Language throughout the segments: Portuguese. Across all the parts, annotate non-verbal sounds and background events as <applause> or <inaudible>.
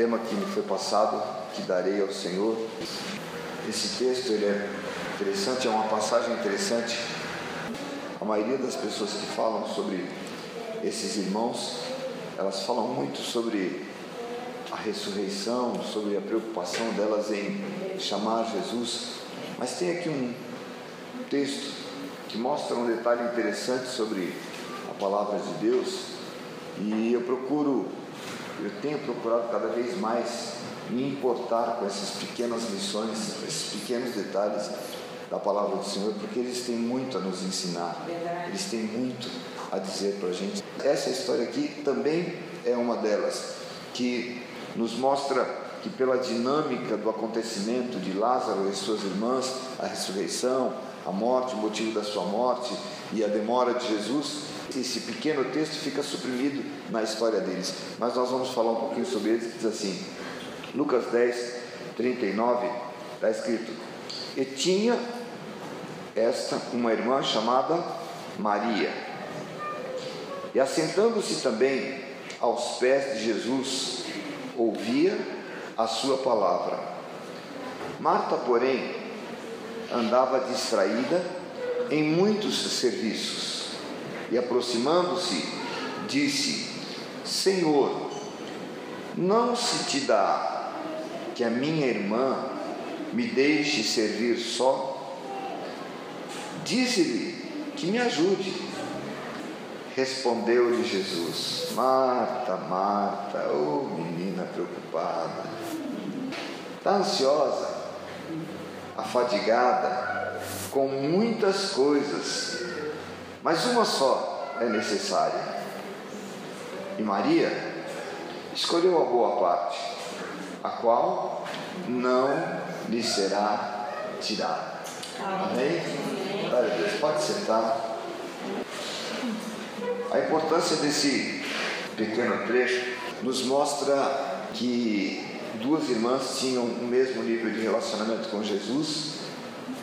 tema que me foi passado, que darei ao Senhor. Esse texto ele é interessante, é uma passagem interessante. A maioria das pessoas que falam sobre esses irmãos, elas falam muito sobre a ressurreição, sobre a preocupação delas em chamar Jesus. Mas tem aqui um texto que mostra um detalhe interessante sobre a palavra de Deus e eu procuro, eu tenho procurado cada vez mais me importar com essas pequenas lições, esses pequenos detalhes da palavra do Senhor, porque eles têm muito a nos ensinar, eles têm muito a dizer para a gente. Essa história aqui também é uma delas, que nos mostra que pela dinâmica do acontecimento de Lázaro e suas irmãs, a ressurreição, a morte, o motivo da sua morte e a demora de Jesus, esse pequeno texto fica suprimido na história deles. Mas nós vamos falar um pouquinho sobre eles, diz assim, Lucas 10, 39, está escrito, e tinha esta uma irmã chamada Maria, e assentando-se também aos pés de Jesus, ouvia a sua palavra. Marta, porém, andava distraída em muitos serviços e, aproximando-se, disse: Senhor, não se te dá que a minha irmã me deixe servir só? Dize-lhe que me ajude. Respondeu-lhe Jesus: Marta, Marta, oh menina preocupada, está ansiosa, afadigada, com muitas coisas, mas uma só é necessária. E Maria escolheu a boa parte, a qual não lhe será tirada. Amém? Glória a Deus. Pode sentar. A importância desse pequeno trecho nos mostra que duas irmãs tinham o mesmo nível de relacionamento com Jesus,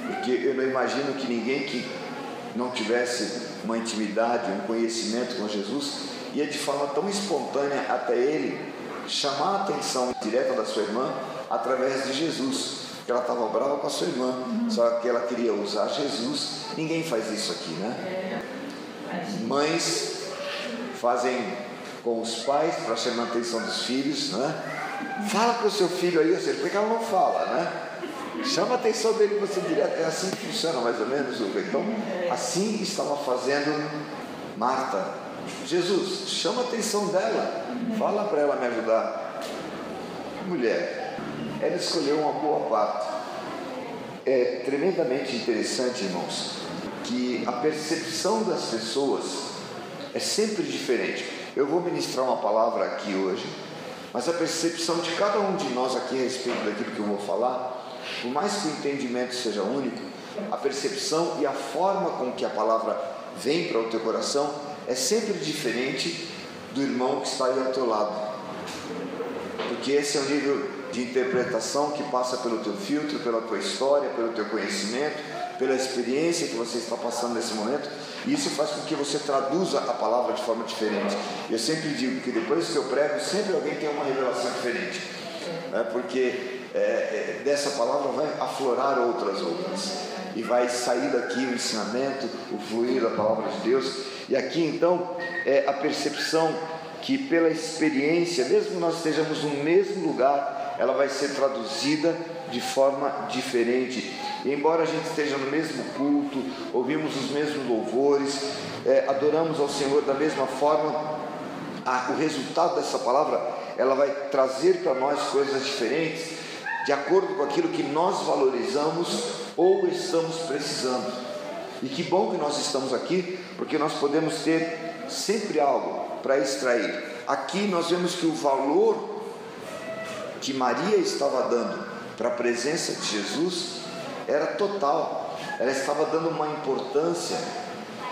porque eu não imagino que ninguém que não tivesse uma intimidade, um conhecimento com Jesus, ia de forma tão espontânea até ele chamar a atenção direta da sua irmã através de Jesus. Porque ela estava brava com a sua irmã, só que ela queria usar Jesus. Ninguém faz isso aqui, né? Mães fazem com os pais para chamar a atenção dos filhos, né? Fala com o seu filho aí, ou seja, porque ela não fala, né? Chama a atenção dele você direto. É assim que funciona mais ou menos, Hugo. Então, assim estava fazendo Marta. Jesus, chama a atenção dela. Fala para ela me ajudar. Mulher, ela escolheu uma boa parte. É tremendamente interessante, irmãos, que a percepção das pessoas é sempre diferente. Eu vou ministrar uma palavra aqui hoje mas a percepção de cada um de nós aqui a respeito daquilo que eu vou falar, por mais que o entendimento seja único, a percepção e a forma com que a palavra vem para o teu coração é sempre diferente do irmão que está aí ao teu lado. Porque esse é o nível de interpretação que passa pelo teu filtro, pela tua história, pelo teu conhecimento, pela experiência que você está passando nesse momento. E isso faz com que você traduza a palavra de forma diferente. Eu sempre digo que depois que eu prego, sempre alguém tem uma revelação diferente. Né? Porque é, é, dessa palavra vai aflorar outras outras. E vai sair daqui o ensinamento, o fluir da palavra de Deus. E aqui então é a percepção que pela experiência, mesmo nós estejamos no mesmo lugar, ela vai ser traduzida de forma diferente. E embora a gente esteja no mesmo culto, ouvimos os mesmos louvores, é, adoramos ao Senhor da mesma forma, a, o resultado dessa palavra ela vai trazer para nós coisas diferentes, de acordo com aquilo que nós valorizamos ou estamos precisando. E que bom que nós estamos aqui, porque nós podemos ter sempre algo para extrair. Aqui nós vemos que o valor que Maria estava dando para a presença de Jesus era total. Ela estava dando uma importância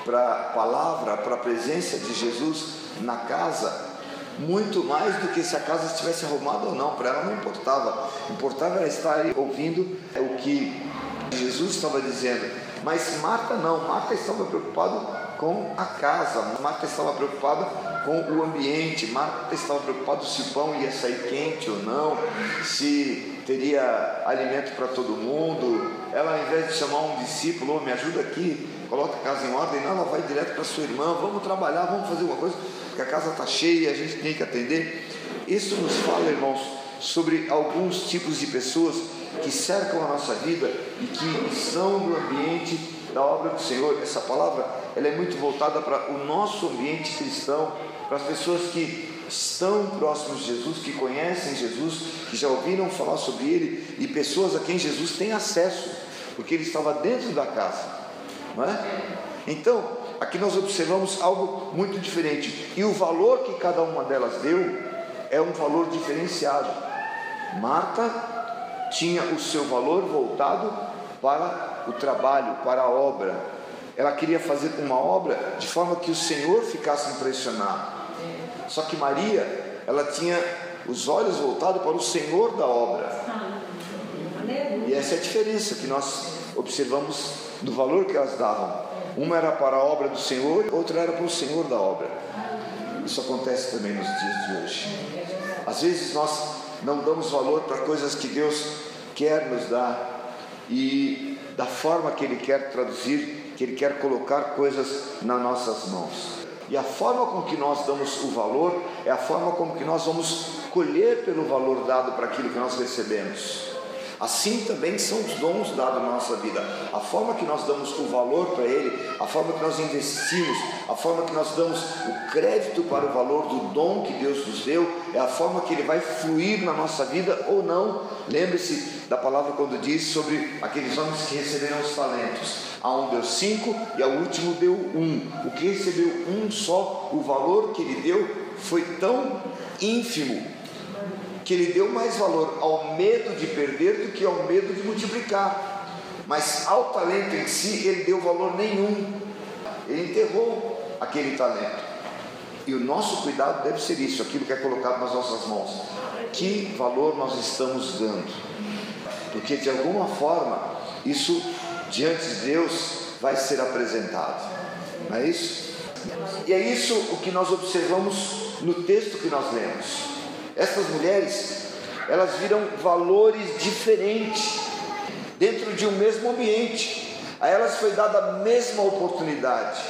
para a palavra, para a presença de Jesus na casa, muito mais do que se a casa estivesse arrumada ou não. Para ela não importava. Importava ela estar ouvindo o que Jesus estava dizendo, mas Marta não, Marta estava preocupada com a casa, Marta estava preocupada com o ambiente, Marta estava preocupada se o pão ia sair quente ou não, se teria alimento para todo mundo. Ela, ao invés de chamar um discípulo, oh, me ajuda aqui, coloca a casa em ordem, não, ela vai direto para sua irmã, vamos trabalhar, vamos fazer uma coisa, porque a casa está cheia, a gente tem que atender. Isso nos fala, irmãos, sobre alguns tipos de pessoas que cercam a nossa vida e que estão no ambiente da obra do Senhor. Essa palavra ela é muito voltada para o nosso ambiente cristão, para as pessoas que estão próximos de Jesus, que conhecem Jesus, que já ouviram falar sobre Ele e pessoas a quem Jesus tem acesso, porque Ele estava dentro da casa, não é? Então, aqui nós observamos algo muito diferente e o valor que cada uma delas deu é um valor diferenciado. Marta tinha o seu valor voltado para o trabalho, para a obra. Ela queria fazer uma obra de forma que o Senhor ficasse impressionado. Só que Maria, ela tinha os olhos voltados para o Senhor da obra. E essa é a diferença que nós observamos do valor que elas davam. Uma era para a obra do Senhor, outra era para o Senhor da obra. Isso acontece também nos dias de hoje. Às vezes nós não damos valor para coisas que Deus quer nos dar e da forma que Ele quer traduzir, que Ele quer colocar coisas nas nossas mãos. E a forma com que nós damos o valor é a forma como que nós vamos colher pelo valor dado para aquilo que nós recebemos. Assim também são os dons dados na nossa vida. A forma que nós damos o valor para ele, a forma que nós investimos, a forma que nós damos o crédito para o valor do dom que Deus nos deu, é a forma que ele vai fluir na nossa vida ou não. Lembre-se da palavra quando diz sobre aqueles homens que receberam os talentos. A um deu cinco e ao último deu um. O que recebeu um só, o valor que ele deu foi tão ínfimo que ele deu mais valor ao medo de perder do que ao medo de multiplicar. Mas ao talento em si, ele deu valor nenhum. Ele enterrou aquele talento. E o nosso cuidado deve ser isso, aquilo que é colocado nas nossas mãos. Que valor nós estamos dando? Porque de alguma forma, isso diante de Deus vai ser apresentado. Não é isso? E é isso o que nós observamos no texto que nós lemos. Essas mulheres, elas viram valores diferentes dentro de um mesmo ambiente. A elas foi dada a mesma oportunidade.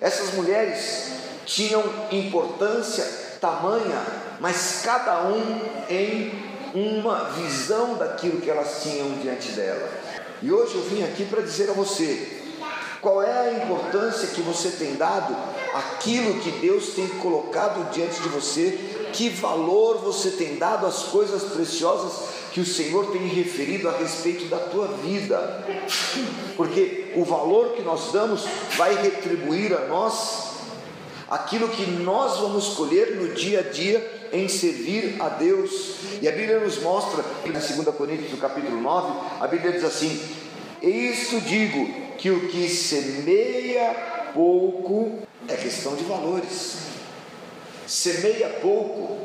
Essas mulheres tinham importância tamanha, mas cada um em uma visão daquilo que elas tinham diante dela. E hoje eu vim aqui para dizer a você qual é a importância que você tem dado àquilo que Deus tem colocado diante de você que valor você tem dado às coisas preciosas que o Senhor tem referido a respeito da tua vida, porque o valor que nós damos vai retribuir a nós aquilo que nós vamos colher no dia a dia em servir a Deus. E a Bíblia nos mostra, em 2 Coríntios, no capítulo 9, a Bíblia diz assim: Isto digo que o que semeia pouco é questão de valores semeia pouco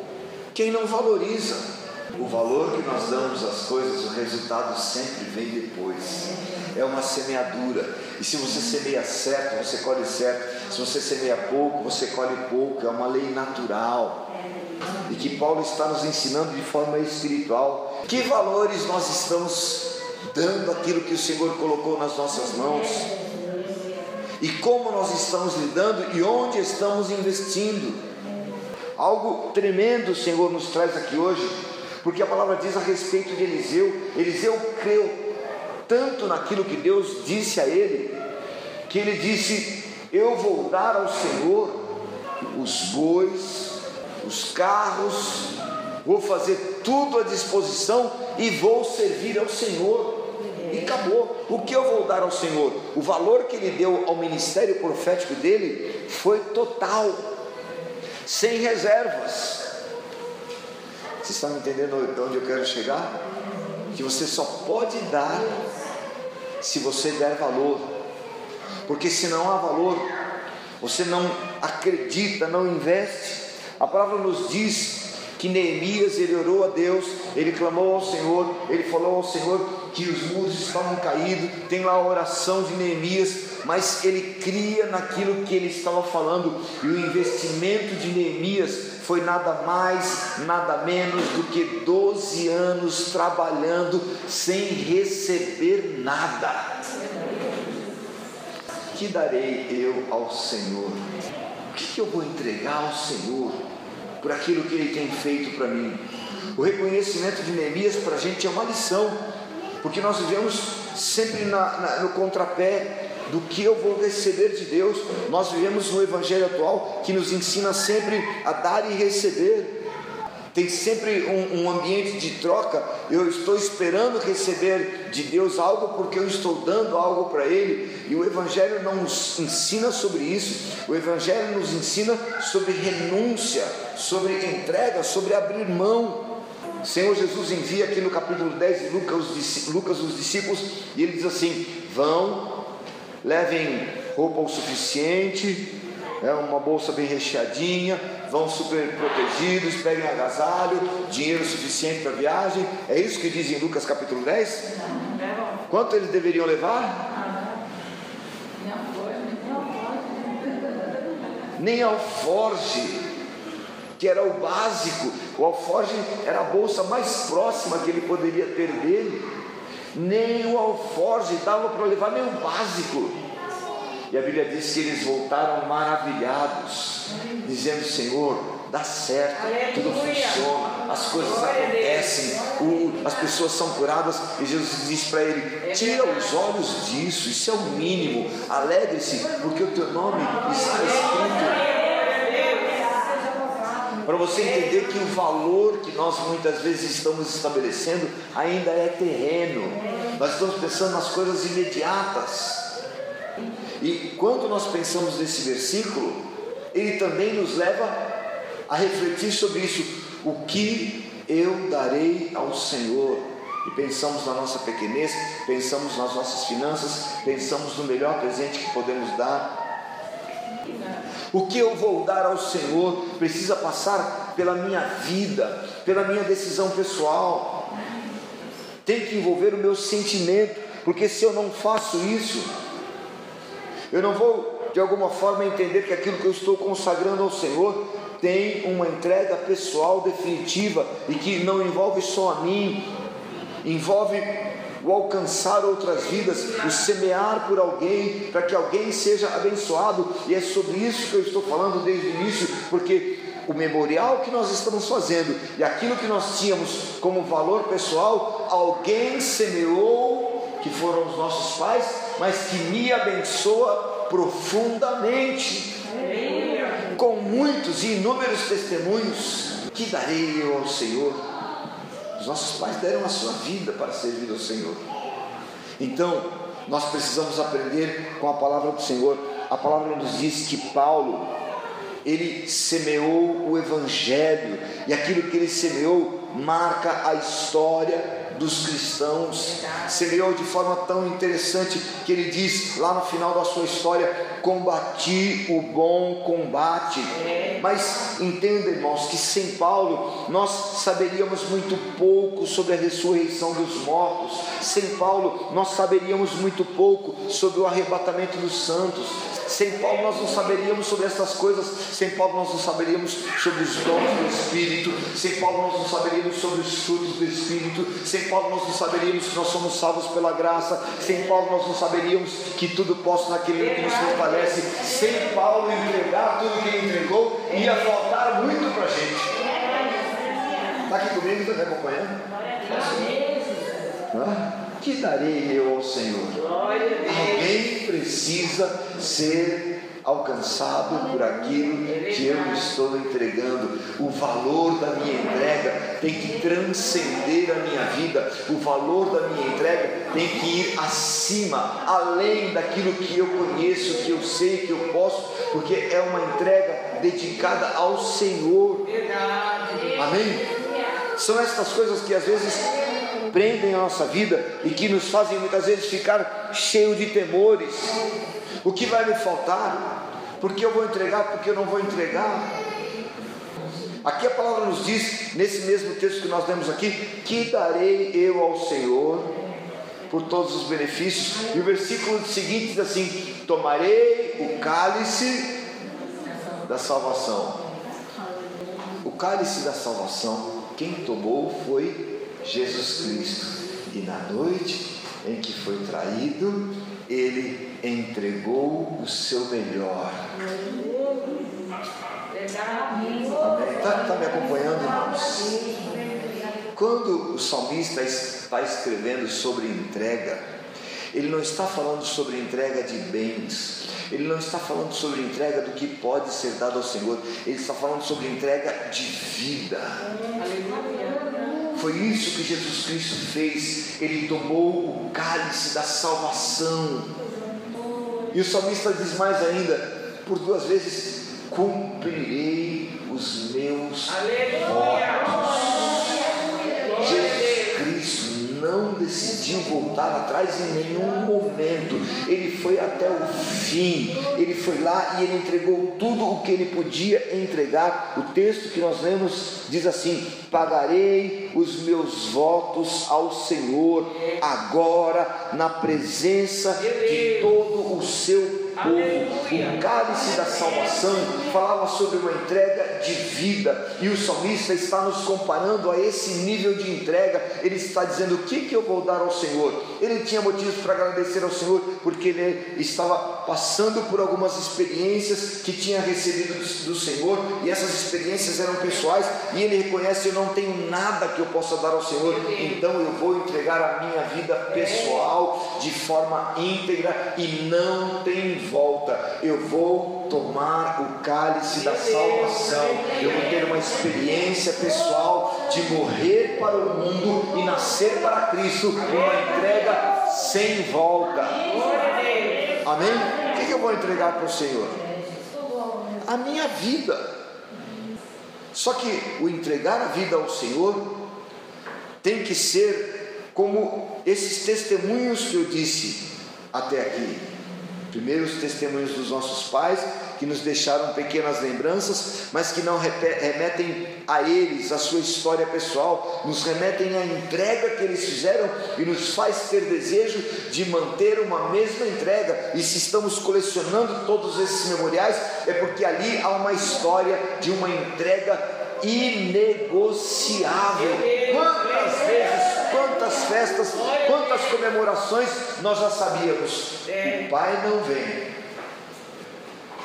quem não valoriza. O valor que nós damos às coisas, o resultado sempre vem depois. É uma semeadura. E se você semeia certo, você colhe certo. Se você semeia pouco, você colhe pouco. É uma lei natural. E que Paulo está nos ensinando de forma espiritual. Que valores nós estamos dando aquilo que o Senhor colocou nas nossas mãos? E como nós estamos lidando e onde estamos investindo? Algo tremendo o Senhor nos traz aqui hoje, porque a palavra diz a respeito de Eliseu: Eliseu creu tanto naquilo que Deus disse a ele, que ele disse: Eu vou dar ao Senhor os bois, os carros, vou fazer tudo à disposição e vou servir ao Senhor. E acabou. O que eu vou dar ao Senhor? O valor que ele deu ao ministério profético dele foi total sem reservas. Vocês estão entendendo onde eu quero chegar? Que você só pode dar se você der valor, porque se não há valor, você não acredita, não investe. A palavra nos diz que Neemias ele orou a Deus, ele clamou ao Senhor, ele falou ao Senhor que os muros estavam caídos, tem lá a oração de Neemias, mas ele cria naquilo que ele estava falando, e o investimento de Neemias foi nada mais, nada menos do que 12 anos trabalhando sem receber nada. Que darei eu ao Senhor? O que, eu vou entregar ao Senhor por aquilo que Ele tem feito para mim? O reconhecimento de Neemias para a gente é uma lição, porque nós vivemos sempre na, na, no contrapé do que eu vou receber de Deus. Nós vivemos no Evangelho atual que nos ensina sempre a dar e receber. Tem sempre um, um, ambiente de troca. Eu estou esperando receber de Deus algo porque eu estou dando algo para Ele. E o Evangelho não nos ensina sobre isso. O Evangelho nos ensina sobre renúncia, sobre entrega, sobre abrir mão. O Senhor Jesus envia aqui no capítulo 10 de Lucas, Lucas os discípulos e ele diz assim: Vão levem roupa o suficiente, é uma bolsa bem recheadinha, vão super protegidos, peguem agasalho, dinheiro suficiente para a viagem. É isso que diz em Lucas capítulo 10? Quanto eles deveriam levar? Nem alforge, que era o básico. O alforge era a bolsa mais próxima que ele poderia ter dele nem o alforge dava para levar nem o básico. E a Bíblia diz que eles voltaram maravilhados, dizendo: Senhor, dá certo, tudo funciona, as coisas acontecem, o, as pessoas são curadas. E Jesus diz para ele: Tira os olhos disso, isso é o mínimo. Alegre-se, porque o teu nome está escrito para você entender que o valor que nós muitas vezes estamos estabelecendo ainda é terreno. Nós estamos pensando nas coisas imediatas. E quando nós pensamos nesse versículo, ele também nos leva a refletir sobre isso. O que eu darei ao Senhor? E pensamos na nossa pequenez, pensamos nas nossas finanças, pensamos no melhor presente que podemos dar o que eu vou dar ao Senhor precisa passar pela minha vida, pela minha decisão pessoal. Tem que envolver o meu sentimento, porque se eu não faço isso, eu não vou de alguma forma entender que aquilo que eu estou consagrando ao Senhor tem uma entrega pessoal definitiva e que não envolve só a mim, envolve o alcançar outras vidas, o semear por alguém, para que alguém seja abençoado, e é sobre isso que eu estou falando desde o início, porque o memorial que nós estamos fazendo e aquilo que nós tínhamos como valor pessoal, alguém semeou, que foram os nossos pais, mas que me abençoa profundamente, com muitos e inúmeros testemunhos, que darei eu ao Senhor os nossos pais deram a sua vida para servir ao Senhor. Então, nós precisamos aprender com a palavra do Senhor. A palavra nos diz que Paulo, ele semeou o evangelho, e aquilo que ele semeou marca a história dos cristãos. Semeou de forma tão interessante que ele diz lá no final da sua história: Combati o bom combate. Mas entenda, irmãos, que sem Paulo nós saberíamos muito pouco sobre a ressurreição dos mortos. Sem Paulo nós saberíamos muito pouco sobre o arrebatamento dos santos. Sem Paulo nós não saberíamos sobre essas coisas, sem Paulo nós não saberíamos sobre os dons do Espírito, sem Paulo nós não saberíamos sobre os frutos do Espírito, sem Paulo nós não saberíamos que nós somos salvos pela graça, sem Paulo nós não saberíamos que tudo posso naquele que nos fortalece, sem Paulo entregar tudo que ele entregou, ia faltar muito para a gente. Está aqui comigo, está me acompanhando? Hã? Que darei eu ao Senhor? Alguém precisa ser alcançado por aquilo que eu estou entregando. O valor da minha entrega tem que transcender a minha vida. O valor da minha entrega tem que ir acima, além daquilo que eu conheço, que eu sei, que eu posso, porque é uma entrega dedicada ao Senhor. Amém? São estas coisas que às vezes prendem a nossa vida e que nos fazem muitas vezes ficar cheio de temores. O que vai me faltar? Porque eu vou entregar, porque eu não vou entregar. Aqui a palavra nos diz, nesse mesmo texto que nós lemos aqui, que darei eu ao Senhor por todos os benefícios. E o versículo seguinte diz assim: Tomarei o cálice da salvação. O cálice da salvação, quem tomou foi Jesus Cristo. E na noite em que foi traído, ele entregou o seu melhor. Está tá me acompanhando, irmãos? Quando o salmista está escrevendo sobre entrega, ele não está falando sobre entrega de bens, ele não está falando sobre entrega do que pode ser dado ao Senhor, ele está falando sobre entrega de vida. Foi isso que Jesus Cristo fez, ele tomou o cálice da salvação. E o salmista diz mais ainda, por duas vezes: cumprirei os meus votos não decidiu voltar atrás em nenhum momento. Ele foi até o fim. Ele foi lá e ele entregou tudo o que ele podia entregar. O texto que nós lemos diz assim: Pagarei os meus votos ao Senhor agora na presença de todo o seu povo. O cálice da salvação falava sobre uma entrega de vida, e o salmista está nos comparando a esse nível de entrega. Ele está dizendo: O que, que eu vou dar ao Senhor? Ele tinha motivos para agradecer ao Senhor, porque ele estava passando por algumas experiências que tinha recebido do Senhor, e essas experiências eram pessoais, e ele reconhece: Eu não tenho nada que eu possa dar ao Senhor, então eu vou entregar a minha vida pessoal de forma íntegra e não tem volta. Eu vou tomar o cálice da salvação. Eu vou ter uma experiência pessoal de morrer para o mundo e nascer para Cristo, uma entrega sem volta. Amém? O que eu vou entregar para o Senhor? A minha vida. Só que o entregar a vida ao Senhor tem que ser como esses testemunhos que eu disse até aqui. Primeiro, os testemunhos dos nossos pais, que nos deixaram pequenas lembranças, mas que não remetem a eles, a sua história pessoal, nos remetem à entrega que eles fizeram e nos faz ter desejo de manter uma mesma entrega. E se estamos colecionando todos esses memoriais, é porque ali há uma história de uma entrega inegociável. Quantas vezes, quantas festas, quantas comemorações nós já sabíamos. O pai não vem.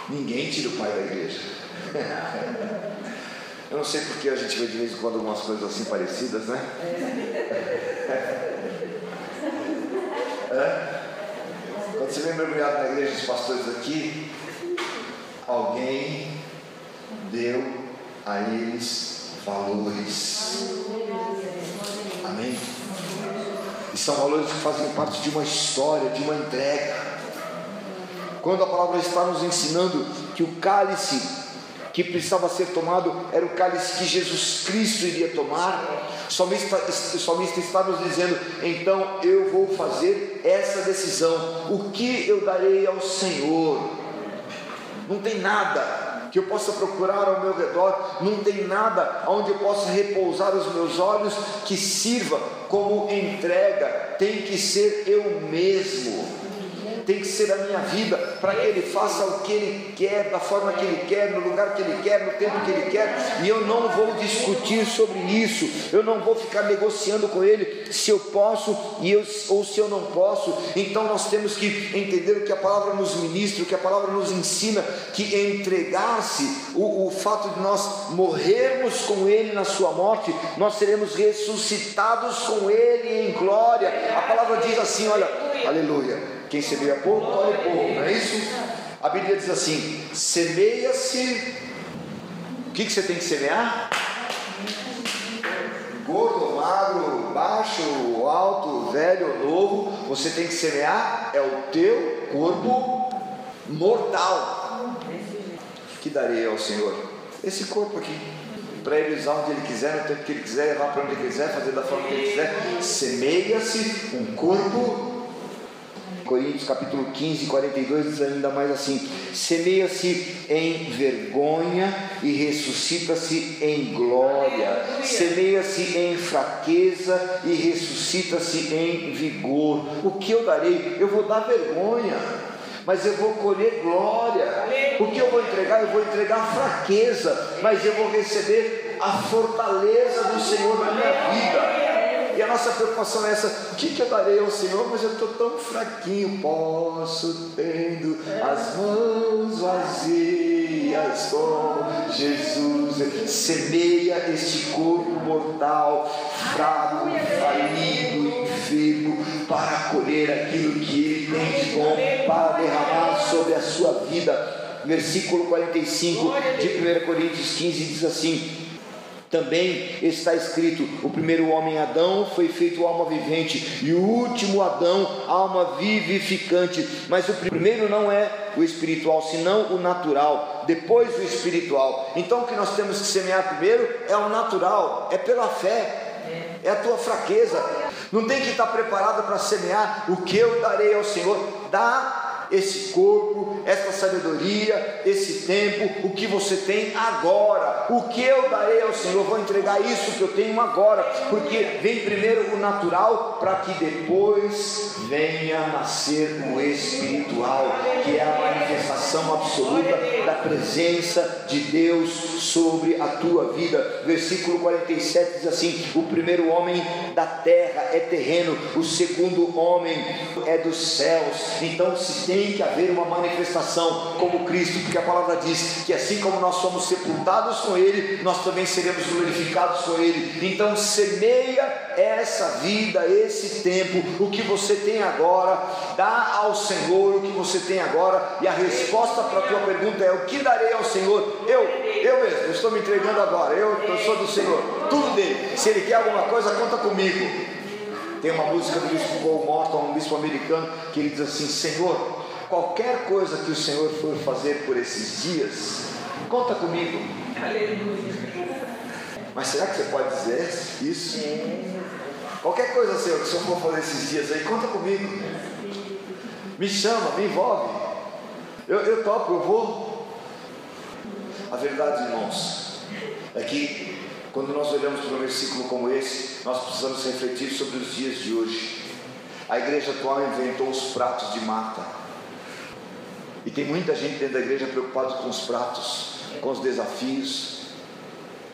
Ninguém tira o pai da igreja. <laughs> Eu não sei porque a gente vê de vez em quando algumas coisas assim parecidas, né? <laughs> É? Quando você vem mergulhado na igreja dos pastores aqui, alguém deu a eles valores. Amém? E são valores que fazem parte de uma história, de uma entrega. Quando a palavra está nos ensinando que o cálice que precisava ser tomado era o cálice que Jesus Cristo iria tomar, o salmista, está nos dizendo: então eu vou fazer essa decisão. O que eu darei ao Senhor? Não tem nada que eu possa procurar ao meu redor, não tem nada onde eu possa repousar os meus olhos que sirva como entrega, tem que ser eu mesmo tem que ser a minha vida, para que Ele faça o que Ele quer, da forma que Ele quer, no lugar que Ele quer, no tempo que Ele quer, e eu não vou discutir sobre isso, eu não vou ficar negociando com Ele se eu posso e eu, ou se eu não posso. Então nós temos que entender o que a palavra nos ministra, o que a palavra nos ensina, que entregar-se, o, o fato de nós morrermos com Ele na Sua morte, nós seremos ressuscitados com Ele em glória. A palavra diz assim: olha, aleluia. Quem semeia pouco, colhe pouco, não é isso? A Bíblia diz assim: semeia-se. O que, que você tem que semear? Gordo, magro, baixo, alto, velho novo, você tem que semear é o teu corpo mortal. Que darei ao Senhor? Esse corpo aqui para ele usar onde ele quiser, no tempo que ele quiser, levar para onde ele quiser, fazer da forma que ele quiser. Semeia-se um corpo Coríntios capítulo 15, 42 diz ainda mais assim: semeia-se em vergonha e ressuscita-se em glória, semeia-se em fraqueza e ressuscita-se em vigor. O que eu darei? Eu vou dar vergonha mas eu vou colher glória. O que eu vou entregar? Eu vou entregar fraqueza, mas eu vou receber a fortaleza do Senhor na minha vida. E a nossa preocupação é essa: o que, que eu darei ao Senhor? Mas eu estou tão fraquinho, posso tendo as mãos vazias com Jesus. Semeia este corpo mortal, fraco, falido, enfermo, para colher aquilo que Ele tem de bom, para derramar sobre a sua vida. Versículo 45 de 1 Coríntios 15 diz assim: também está escrito: o primeiro homem Adão foi feito alma vivente, e o último Adão, alma vivificante. Mas o primeiro não é o espiritual, senão o natural, depois o espiritual. Então o que nós temos que semear primeiro é o natural, é pela fé. É a tua fraqueza, não tem que estar preparado para semear o que eu darei ao Senhor. Dá esse corpo, essa sabedoria, esse tempo, o que você tem agora. O que eu darei ao Senhor? Vou entregar isso que eu tenho agora, porque vem primeiro o natural para que depois venha nascer o espiritual, que é a manifestação absoluta da presença de Deus sobre a tua vida. Versículo 47 diz assim: O primeiro homem da terra é terreno, o segundo homem é dos céus. Então se tem tem que haver uma manifestação como Cristo, porque a palavra diz que assim como nós somos sepultados com Ele, nós também seremos glorificados com Ele. Então semeia essa vida, esse tempo, o que você tem agora, dá ao Senhor o que você tem agora, e a resposta para a tua pergunta é: o que darei ao Senhor? Eu, eu mesmo, estou me entregando agora, eu, eu sou do Senhor, tudo dele. Se Ele quer alguma coisa, conta comigo. Tem uma música do bispo Paul Morton, um bispo americano, que ele diz assim: Senhor, qualquer coisa que o Senhor for fazer por esses dias, conta comigo. Aleluia. Mas será que você pode dizer isso? Qualquer coisa, Senhor, que o Senhor for fazer esses dias aí, conta comigo. Me chama, me envolve. Eu, eu topo, eu vou. A verdade, irmãos, é que quando nós olhamos para um versículo como esse, nós precisamos refletir sobre os dias de hoje. A igreja atual inventou os pratos de mata. E tem muita gente dentro da igreja preocupada com os pratos, com os desafios,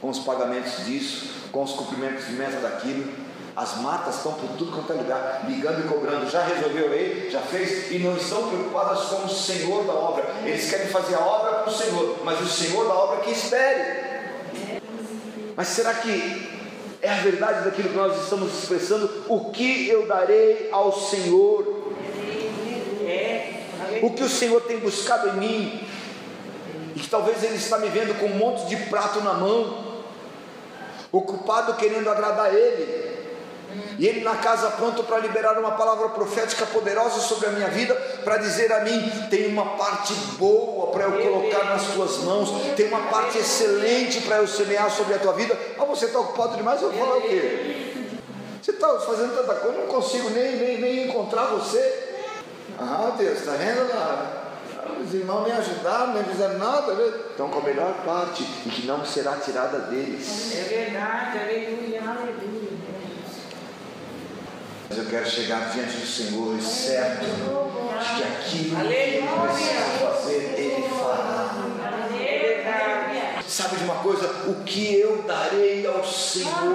com os pagamentos disso, com os cumprimentos de meta daquilo. As matas estão por tudo quanto é lugar, ligando e cobrando. Já resolveu aí? Já fez? E não estão preocupadas com o Senhor da obra. Eles querem fazer a obra para o Senhor, mas o Senhor da obra que espere. Mas será que é a verdade daquilo que nós estamos expressando? O que eu darei ao Senhor? O que o Senhor tem buscado em mim, e que talvez Ele está me vendo com um monte de prato na mão, ocupado querendo agradar Ele, e Ele na casa pronto para liberar uma palavra profética poderosa sobre a minha vida, para dizer a mim: tem uma parte boa para eu colocar nas tuas mãos, tem uma parte excelente para eu semear sobre a tua vida. Ah, você está ocupado demais, eu vou falar o quê? Você está fazendo tanta coisa, eu não consigo nem, nem, nem encontrar você. Ah, Deus, está vendo lá? Os irmãos nem ajudaram, nem fizeram nada. Estão com a melhor parte e que não será tirada deles. É verdade, aleluia, aleluia. Mas eu quero chegar diante do Senhor, certo de que aquilo que Ele precisa fazer, Ele fará. Sabe de uma coisa? O que eu darei ao Senhor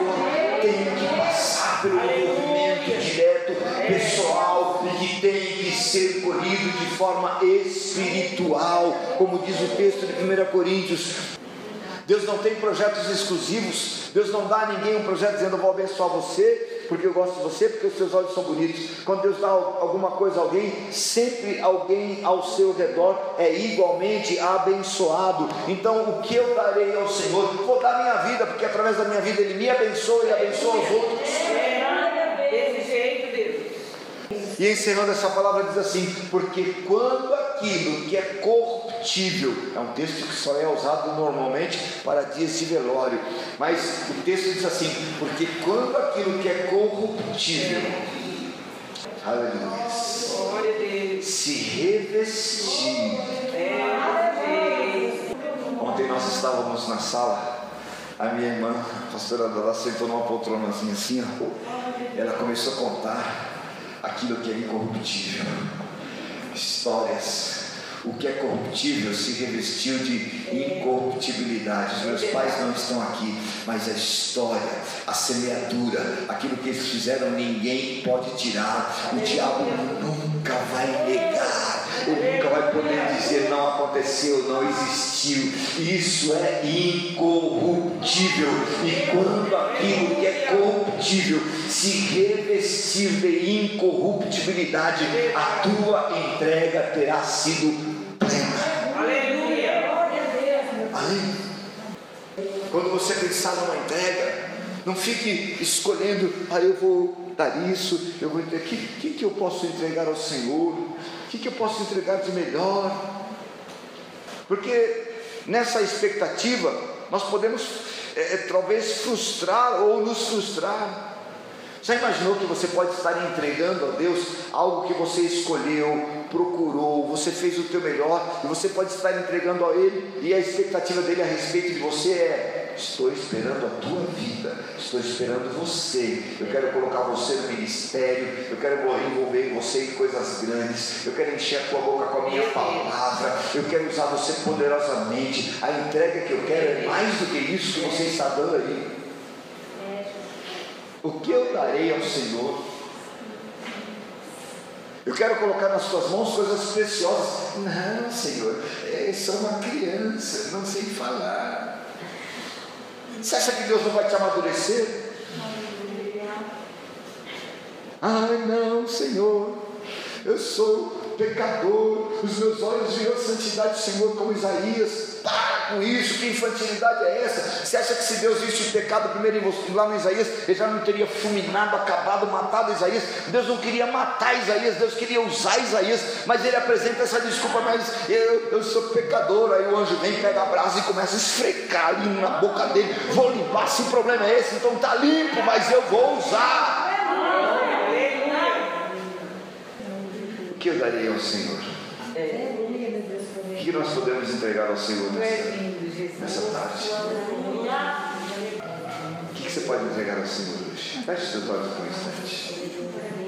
tem que passar pelo movimento direto, pessoal, e que tem que ser colhido de forma espiritual, como diz o texto de 1 Coríntios. Deus não tem projetos exclusivos, Deus não dá a ninguém um projeto dizendo eu vou abençoar você, porque eu gosto de você, porque os seus olhos são bonitos. Quando Deus dá alguma coisa a alguém, sempre alguém ao seu redor é igualmente abençoado. Então, o que eu darei ao Senhor? Vou dar minha vida, porque através da minha vida Ele me abençoa e abençoa os outros. E encerrando essa palavra diz assim: porque quando aquilo que é corruptível, é um texto que só é usado normalmente para dias de velório, mas o texto diz assim: porque quando aquilo que é corruptível, aleluia. Se revestir. Ontem nós estávamos na sala, a minha irmã, a pastora Dada, sentou numa poltronazinha assim. Ela começou a contar aquilo que é incorruptível. Histórias. O que é corruptível se revestiu de incorruptibilidade. Os meus pais não estão aqui, mas a história, a semeadura, aquilo que eles fizeram, ninguém pode tirar. O diabo nunca vai negar, nunca vai poder dizer não aconteceu, não existiu. Isso é incorruptível. E quando aquilo que é corruptível se revestir de incorruptibilidade, a tua entrega terá sido plena. aleluia. Amém? Quando você pensar numa entrega, não fique escolhendo, ah, eu vou dar isso, eu vou entregar. O que, que, que eu posso entregar ao Senhor? Que, que eu posso entregar de melhor? Porque nessa expectativa, nós podemos é, é, talvez frustrar ou nos frustrar. Já imaginou que você pode estar entregando a Deus algo que você escolheu, procurou, você fez o teu melhor e você pode estar entregando a Ele e a expectativa dele a respeito de você é: estou esperando a tua vida, estou esperando você. Eu quero colocar você no ministério, eu quero envolver você em coisas grandes, eu quero encher a tua boca com a minha palavra, eu quero usar você poderosamente. A entrega que eu quero é mais do que isso que você está dando aí. O que eu darei ao Senhor? Eu quero colocar nas tuas mãos coisas preciosas. Não, Senhor, eu sou uma criança, não sei falar. Você acha que Deus não vai te amadurecer? Ai, não, Senhor, eu sou pecador, os meus olhos viram a santidade do Senhor como Isaías. Com isso, que infantilidade é essa? Você acha que se Deus visse o pecado primeiro lá no Isaías, ele já não teria fulminado, acabado, matado Isaías? Deus não queria matar Isaías, Deus queria usar Isaías, mas ele apresenta essa desculpa, mas eu, eu sou pecador. Aí o anjo vem, pega a brasa e começa a esfregar ali na boca dele. Vou limpar, se o problema é esse, então está limpo, mas eu vou usar. O que eu darei ao Senhor? O que nós podemos entregar ao Senhor nessa, nessa tarde? O que você pode entregar ao Senhor hoje? Feche seus olhos por um instante.